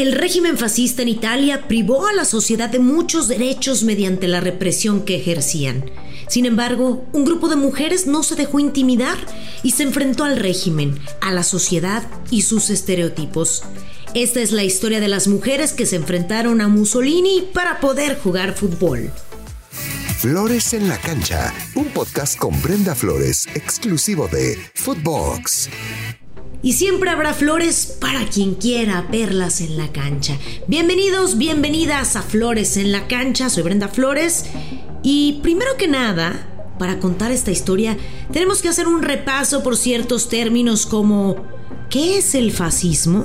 El régimen fascista en Italia privó a la sociedad de muchos derechos mediante la represión que ejercían. Sin embargo, un grupo de mujeres no se dejó intimidar y se enfrentó al régimen, a la sociedad y sus estereotipos. Esta es la historia de las mujeres que se enfrentaron a Mussolini para poder jugar fútbol. Flores en la cancha, un podcast con Brenda Flores, exclusivo de Footbox. Y siempre habrá flores para quien quiera verlas en la cancha. Bienvenidos, bienvenidas a Flores en la cancha. Soy Brenda Flores. Y primero que nada, para contar esta historia, tenemos que hacer un repaso por ciertos términos como ¿qué es el fascismo?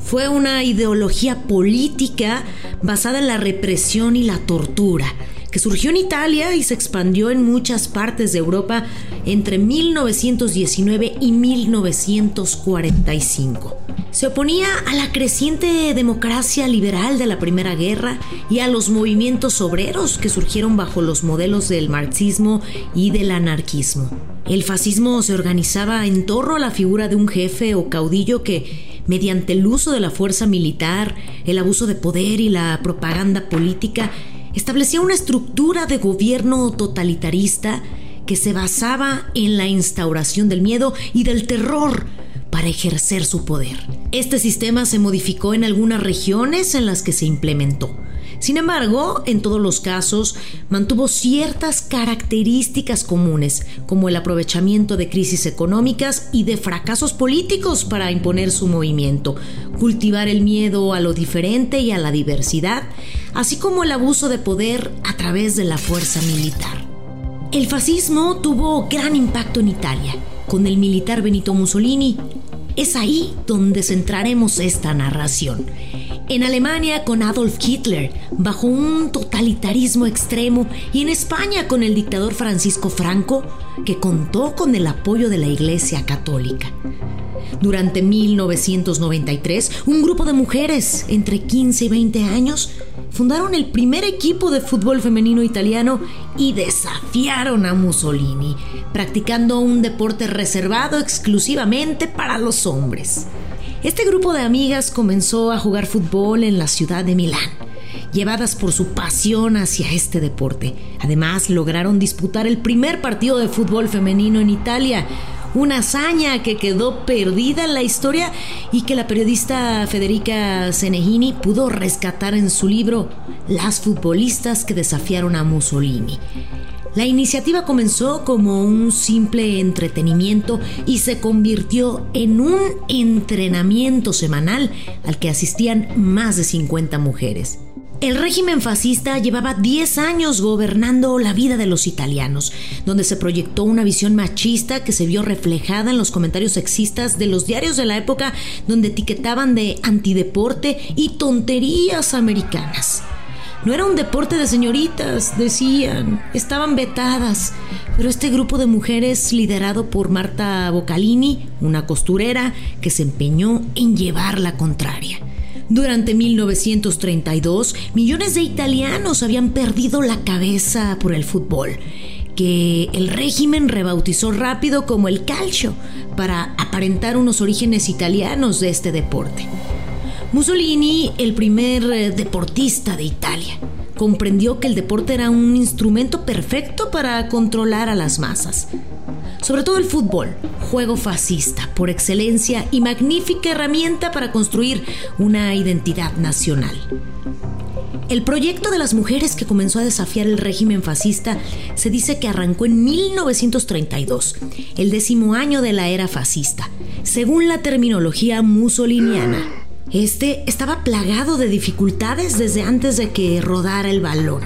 Fue una ideología política basada en la represión y la tortura que surgió en Italia y se expandió en muchas partes de Europa entre 1919 y 1945. Se oponía a la creciente democracia liberal de la Primera Guerra y a los movimientos obreros que surgieron bajo los modelos del marxismo y del anarquismo. El fascismo se organizaba en torno a la figura de un jefe o caudillo que, mediante el uso de la fuerza militar, el abuso de poder y la propaganda política, establecía una estructura de gobierno totalitarista que se basaba en la instauración del miedo y del terror para ejercer su poder. Este sistema se modificó en algunas regiones en las que se implementó. Sin embargo, en todos los casos, mantuvo ciertas características comunes, como el aprovechamiento de crisis económicas y de fracasos políticos para imponer su movimiento, cultivar el miedo a lo diferente y a la diversidad, así como el abuso de poder a través de la fuerza militar. El fascismo tuvo gran impacto en Italia, con el militar Benito Mussolini. Es ahí donde centraremos esta narración en Alemania con Adolf Hitler, bajo un totalitarismo extremo, y en España con el dictador Francisco Franco, que contó con el apoyo de la Iglesia Católica. Durante 1993, un grupo de mujeres entre 15 y 20 años fundaron el primer equipo de fútbol femenino italiano y desafiaron a Mussolini, practicando un deporte reservado exclusivamente para los hombres. Este grupo de amigas comenzó a jugar fútbol en la ciudad de Milán, llevadas por su pasión hacia este deporte. Además, lograron disputar el primer partido de fútbol femenino en Italia, una hazaña que quedó perdida en la historia y que la periodista Federica Senegini pudo rescatar en su libro Las futbolistas que desafiaron a Mussolini. La iniciativa comenzó como un simple entretenimiento y se convirtió en un entrenamiento semanal al que asistían más de 50 mujeres. El régimen fascista llevaba 10 años gobernando la vida de los italianos, donde se proyectó una visión machista que se vio reflejada en los comentarios sexistas de los diarios de la época donde etiquetaban de antideporte y tonterías americanas. No era un deporte de señoritas, decían. Estaban vetadas. Pero este grupo de mujeres, liderado por Marta Boccalini, una costurera, que se empeñó en llevar la contraria. Durante 1932, millones de italianos habían perdido la cabeza por el fútbol, que el régimen rebautizó rápido como el calcio, para aparentar unos orígenes italianos de este deporte. Mussolini, el primer eh, deportista de Italia, comprendió que el deporte era un instrumento perfecto para controlar a las masas. Sobre todo el fútbol, juego fascista por excelencia y magnífica herramienta para construir una identidad nacional. El proyecto de las mujeres que comenzó a desafiar el régimen fascista se dice que arrancó en 1932, el décimo año de la era fascista, según la terminología mussoliniana. Este estaba plagado de dificultades desde antes de que rodara el balón,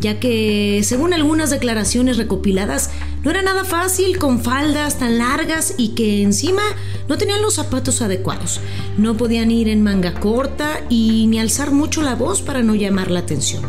ya que, según algunas declaraciones recopiladas, no era nada fácil con faldas tan largas y que encima no tenían los zapatos adecuados. No podían ir en manga corta y ni alzar mucho la voz para no llamar la atención.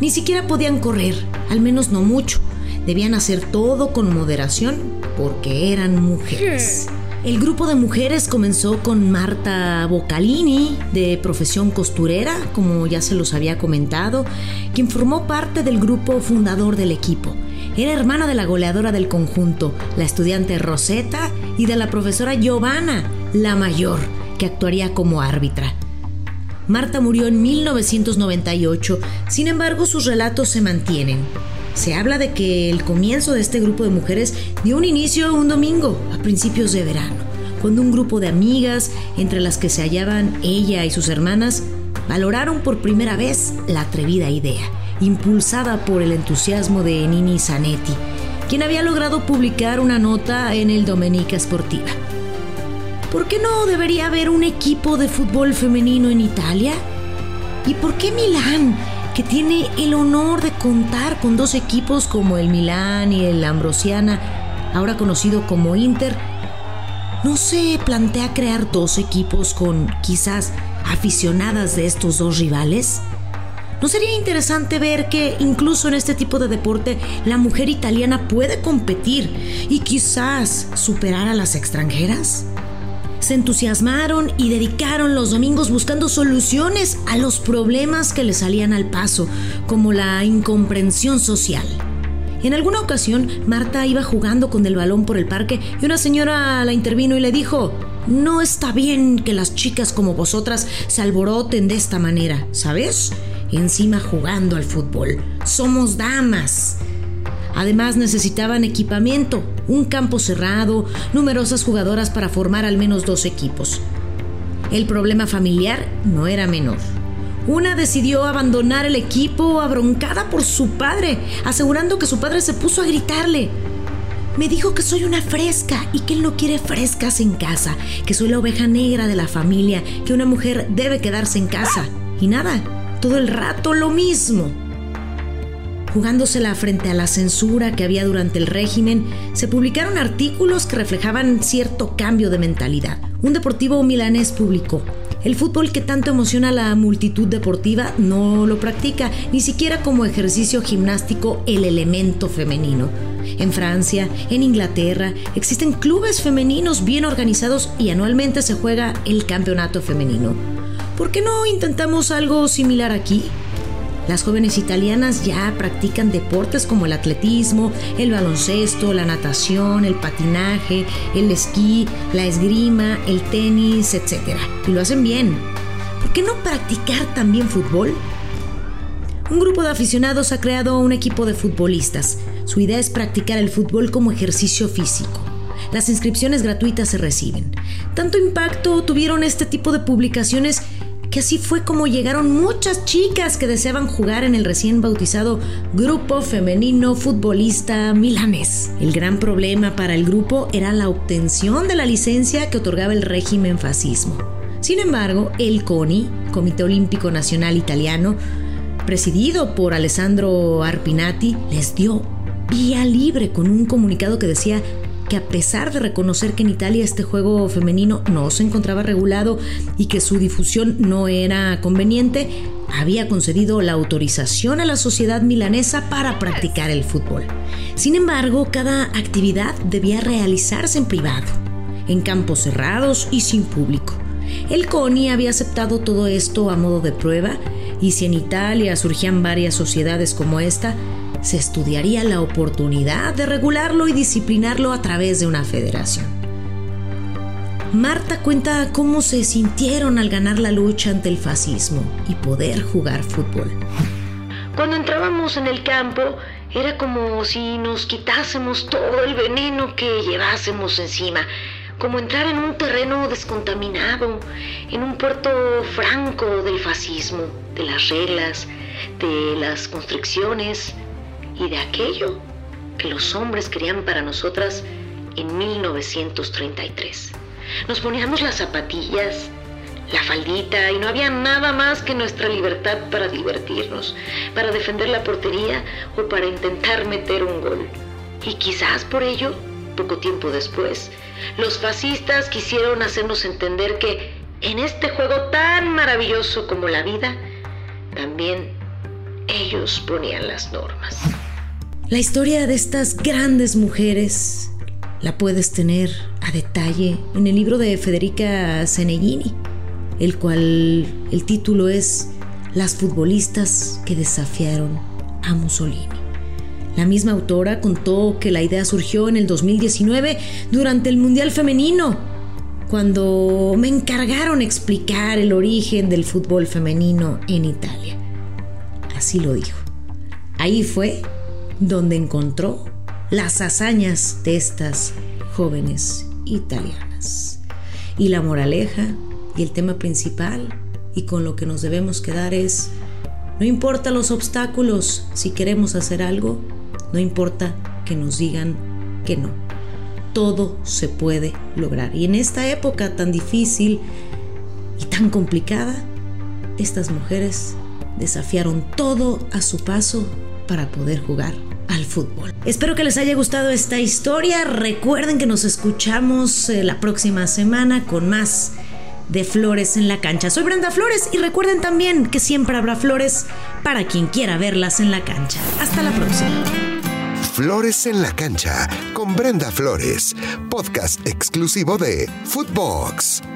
Ni siquiera podían correr, al menos no mucho. Debían hacer todo con moderación porque eran mujeres. El grupo de mujeres comenzó con Marta Boccalini, de profesión costurera, como ya se los había comentado, quien formó parte del grupo fundador del equipo. Era hermana de la goleadora del conjunto, la estudiante Rosetta, y de la profesora Giovanna, la mayor, que actuaría como árbitra. Marta murió en 1998, sin embargo sus relatos se mantienen. Se habla de que el comienzo de este grupo de mujeres dio un inicio un domingo, a principios de verano, cuando un grupo de amigas, entre las que se hallaban ella y sus hermanas, valoraron por primera vez la atrevida idea, impulsada por el entusiasmo de Nini Zanetti, quien había logrado publicar una nota en el Domenica Sportiva. ¿Por qué no debería haber un equipo de fútbol femenino en Italia? ¿Y por qué Milán, que tiene el honor de contar con dos equipos como el Milán y el Ambrosiana, ahora conocido como Inter, no se plantea crear dos equipos con quizás aficionadas de estos dos rivales? ¿No sería interesante ver que incluso en este tipo de deporte la mujer italiana puede competir y quizás superar a las extranjeras? Se entusiasmaron y dedicaron los domingos buscando soluciones a los problemas que les salían al paso, como la incomprensión social. En alguna ocasión, Marta iba jugando con el balón por el parque y una señora la intervino y le dijo, no está bien que las chicas como vosotras se alboroten de esta manera, ¿sabes? Encima jugando al fútbol. Somos damas. Además necesitaban equipamiento, un campo cerrado, numerosas jugadoras para formar al menos dos equipos. El problema familiar no era menor. Una decidió abandonar el equipo abroncada por su padre, asegurando que su padre se puso a gritarle. Me dijo que soy una fresca y que él no quiere frescas en casa, que soy la oveja negra de la familia, que una mujer debe quedarse en casa. Y nada, todo el rato lo mismo. Jugándosela frente a la censura que había durante el régimen, se publicaron artículos que reflejaban cierto cambio de mentalidad. Un deportivo milanés publicó, el fútbol que tanto emociona a la multitud deportiva no lo practica, ni siquiera como ejercicio gimnástico el elemento femenino. En Francia, en Inglaterra, existen clubes femeninos bien organizados y anualmente se juega el campeonato femenino. ¿Por qué no intentamos algo similar aquí? Las jóvenes italianas ya practican deportes como el atletismo, el baloncesto, la natación, el patinaje, el esquí, la esgrima, el tenis, etc. Y lo hacen bien. ¿Por qué no practicar también fútbol? Un grupo de aficionados ha creado un equipo de futbolistas. Su idea es practicar el fútbol como ejercicio físico. Las inscripciones gratuitas se reciben. Tanto impacto tuvieron este tipo de publicaciones que así fue como llegaron muchas chicas que deseaban jugar en el recién bautizado Grupo Femenino Futbolista Milanés. El gran problema para el grupo era la obtención de la licencia que otorgaba el régimen fascismo. Sin embargo, el CONI, Comité Olímpico Nacional Italiano, presidido por Alessandro Arpinati, les dio vía libre con un comunicado que decía que a pesar de reconocer que en Italia este juego femenino no se encontraba regulado y que su difusión no era conveniente, había concedido la autorización a la sociedad milanesa para practicar el fútbol. Sin embargo, cada actividad debía realizarse en privado, en campos cerrados y sin público. El CONI había aceptado todo esto a modo de prueba y si en Italia surgían varias sociedades como esta, se estudiaría la oportunidad de regularlo y disciplinarlo a través de una federación. Marta cuenta cómo se sintieron al ganar la lucha ante el fascismo y poder jugar fútbol. Cuando entrábamos en el campo, era como si nos quitásemos todo el veneno que llevásemos encima, como entrar en un terreno descontaminado, en un puerto franco del fascismo, de las reglas, de las constricciones, y de aquello que los hombres querían para nosotras en 1933. Nos poníamos las zapatillas, la faldita y no había nada más que nuestra libertad para divertirnos, para defender la portería o para intentar meter un gol. Y quizás por ello, poco tiempo después, los fascistas quisieron hacernos entender que en este juego tan maravilloso como la vida, también ellos ponían las normas. La historia de estas grandes mujeres la puedes tener a detalle en el libro de Federica Seneghini, el cual el título es Las futbolistas que desafiaron a Mussolini. La misma autora contó que la idea surgió en el 2019 durante el Mundial Femenino. cuando me encargaron explicar el origen del fútbol femenino en Italia. Así lo dijo. Ahí fue donde encontró las hazañas de estas jóvenes italianas. Y la moraleja y el tema principal y con lo que nos debemos quedar es, no importa los obstáculos, si queremos hacer algo, no importa que nos digan que no. Todo se puede lograr. Y en esta época tan difícil y tan complicada, estas mujeres desafiaron todo a su paso para poder jugar al fútbol. Espero que les haya gustado esta historia. Recuerden que nos escuchamos eh, la próxima semana con más de Flores en la cancha. Soy Brenda Flores y recuerden también que siempre habrá flores para quien quiera verlas en la cancha. Hasta la próxima. Flores en la cancha con Brenda Flores, podcast exclusivo de Footbox.